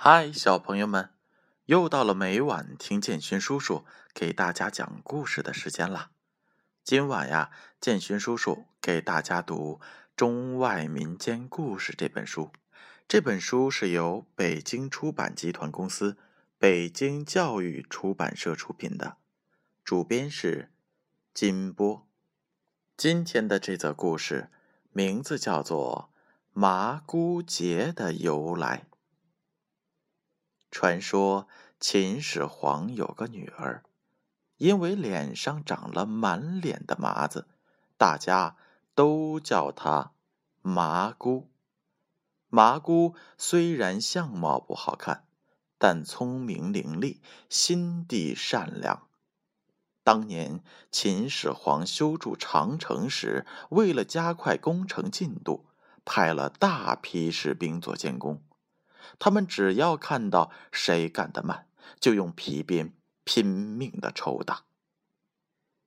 嗨，小朋友们，又到了每晚听建勋叔叔给大家讲故事的时间了。今晚呀，建勋叔叔给大家读《中外民间故事》这本书。这本书是由北京出版集团公司、北京教育出版社出品的，主编是金波。今天的这则故事名字叫做《麻姑节的由来》。传说秦始皇有个女儿，因为脸上长了满脸的麻子，大家都叫她麻姑。麻姑虽然相貌不好看，但聪明伶俐，心地善良。当年秦始皇修筑长城时，为了加快工程进度，派了大批士兵做监工。他们只要看到谁干得慢，就用皮鞭拼命的抽打。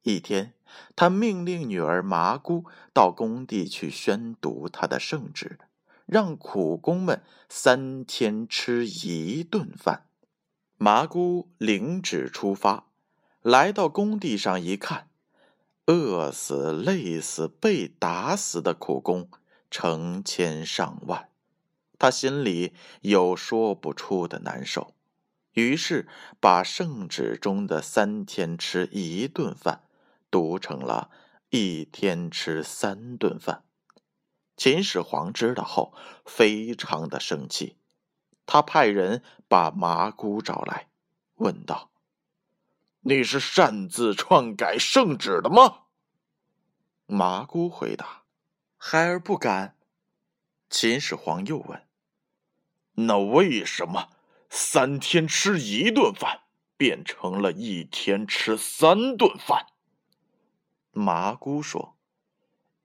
一天，他命令女儿麻姑到工地去宣读他的圣旨，让苦工们三天吃一顿饭。麻姑领旨出发，来到工地上一看，饿死、累死、被打死的苦工成千上万。他心里有说不出的难受，于是把圣旨中的三天吃一顿饭读成了一天吃三顿饭。秦始皇知道后，非常的生气，他派人把麻姑找来，问道：“你是擅自篡改圣旨的吗？”麻姑回答：“孩儿不敢。”秦始皇又问。那为什么三天吃一顿饭变成了一天吃三顿饭？麻姑说：“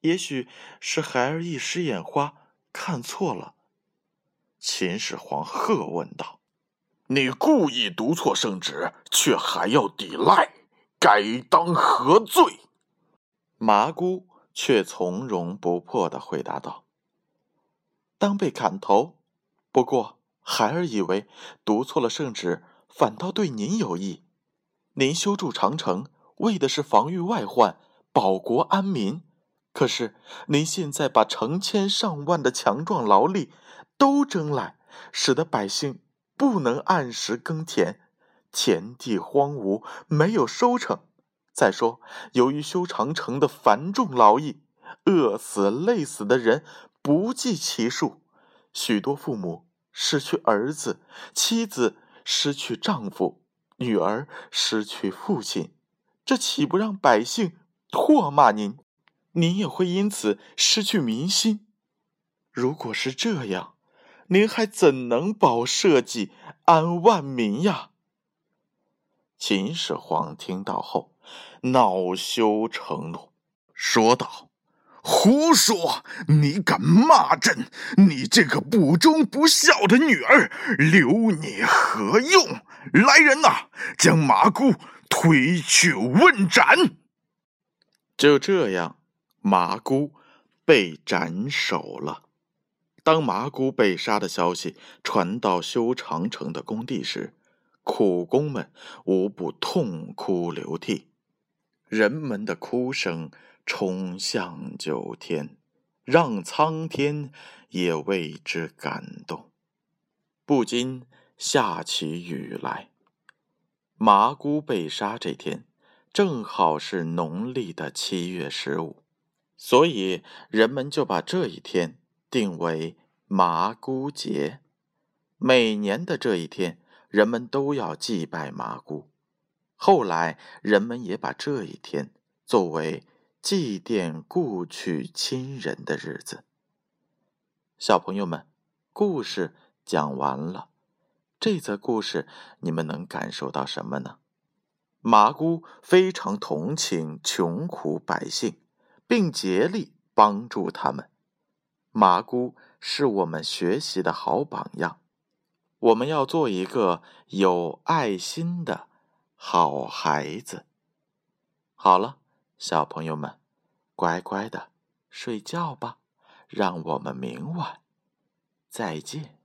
也许是孩儿一时眼花，看错了。”秦始皇喝问道：“你故意读错圣旨，却还要抵赖，该当何罪？”麻姑却从容不迫的回答道：“当被砍头。”不过，孩儿以为读错了圣旨，反倒对您有益。您修筑长城，为的是防御外患，保国安民。可是，您现在把成千上万的强壮劳力都征来，使得百姓不能按时耕田，田地荒芜，没有收成。再说，由于修长城的繁重劳役，饿死累死的人不计其数，许多父母。失去儿子，妻子失去丈夫，女儿失去父亲，这岂不让百姓唾骂您？您也会因此失去民心。如果是这样，您还怎能保社稷、安万民呀？秦始皇听到后，恼羞成怒，说道。胡说！你敢骂朕？你这个不忠不孝的女儿，留你何用？来人呐，将麻姑推去问斩！就这样，麻姑被斩首了。当麻姑被杀的消息传到修长城的工地时，苦工们无不痛哭流涕，人们的哭声。冲向九天，让苍天也为之感动，不禁下起雨来。麻姑被杀这天，正好是农历的七月十五，所以人们就把这一天定为麻姑节。每年的这一天，人们都要祭拜麻姑。后来，人们也把这一天作为。祭奠故去亲人的日子，小朋友们，故事讲完了。这则故事你们能感受到什么呢？麻姑非常同情穷苦百姓，并竭力帮助他们。麻姑是我们学习的好榜样，我们要做一个有爱心的好孩子。好了。小朋友们，乖乖的睡觉吧，让我们明晚再见。